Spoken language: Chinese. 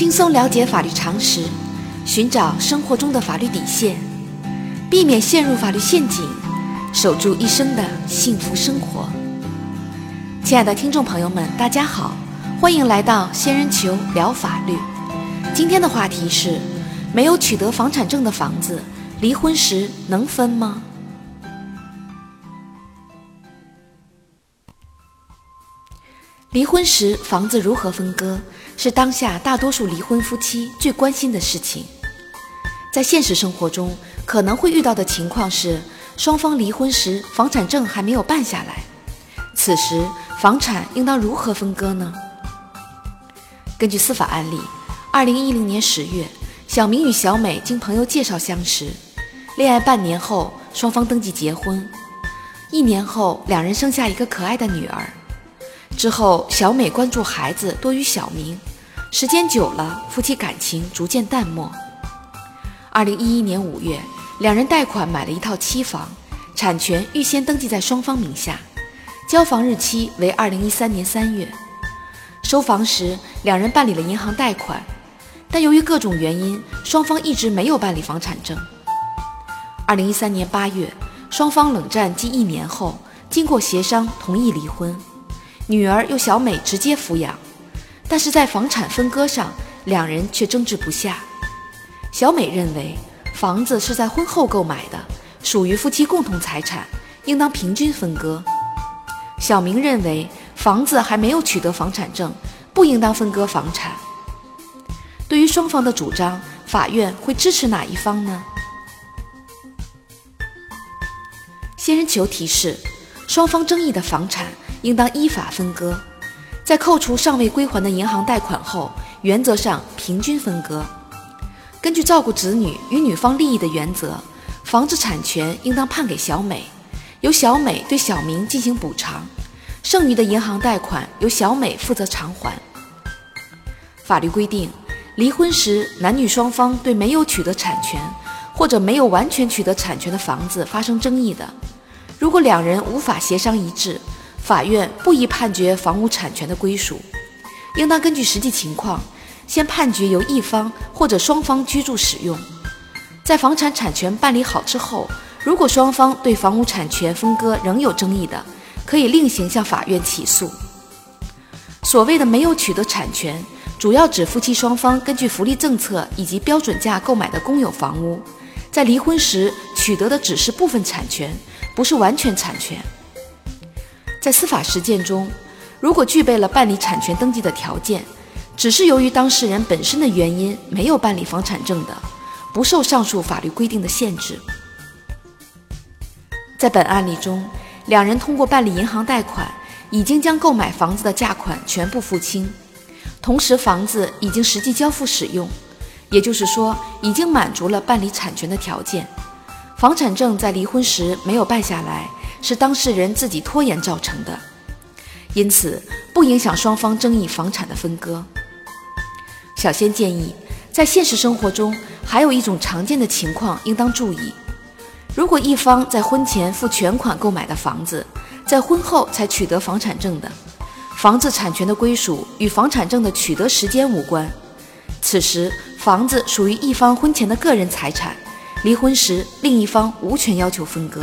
轻松了解法律常识，寻找生活中的法律底线，避免陷入法律陷阱，守住一生的幸福生活。亲爱的听众朋友们，大家好，欢迎来到仙人球聊法律。今天的话题是：没有取得房产证的房子，离婚时能分吗？离婚时房子如何分割，是当下大多数离婚夫妻最关心的事情。在现实生活中，可能会遇到的情况是，双方离婚时房产证还没有办下来，此时房产应当如何分割呢？根据司法案例，二零一零年十月，小明与小美经朋友介绍相识，恋爱半年后，双方登记结婚，一年后，两人生下一个可爱的女儿。之后，小美关注孩子多于小明，时间久了，夫妻感情逐渐淡漠。二零一一年五月，两人贷款买了一套期房，产权预先登记在双方名下，交房日期为二零一三年三月。收房时，两人办理了银行贷款，但由于各种原因，双方一直没有办理房产证。二零一三年八月，双方冷战近一年后，经过协商，同意离婚。女儿由小美直接抚养，但是在房产分割上，两人却争执不下。小美认为房子是在婚后购买的，属于夫妻共同财产，应当平均分割。小明认为房子还没有取得房产证，不应当分割房产。对于双方的主张，法院会支持哪一方呢？仙人球提示：双方争议的房产。应当依法分割，在扣除尚未归还的银行贷款后，原则上平均分割。根据照顾子女与女方利益的原则，房子产权应当判给小美，由小美对小明进行补偿，剩余的银行贷款由小美负责偿还。法律规定，离婚时男女双方对没有取得产权或者没有完全取得产权的房子发生争议的，如果两人无法协商一致。法院不宜判决房屋产权的归属，应当根据实际情况，先判决由一方或者双方居住使用。在房产产权办理好之后，如果双方对房屋产权分割仍有争议的，可以另行向法院起诉。所谓的没有取得产权，主要指夫妻双方根据福利政策以及标准价购买的公有房屋，在离婚时取得的只是部分产权，不是完全产权。在司法实践中，如果具备了办理产权登记的条件，只是由于当事人本身的原因没有办理房产证的，不受上述法律规定的限制。在本案例中，两人通过办理银行贷款，已经将购买房子的价款全部付清，同时房子已经实际交付使用，也就是说，已经满足了办理产权的条件。房产证在离婚时没有办下来。是当事人自己拖延造成的，因此不影响双方争议房产的分割。小仙建议，在现实生活中还有一种常见的情况应当注意：如果一方在婚前付全款购买的房子，在婚后才取得房产证的，房子产权的归属与房产证的取得时间无关，此时房子属于一方婚前的个人财产，离婚时另一方无权要求分割。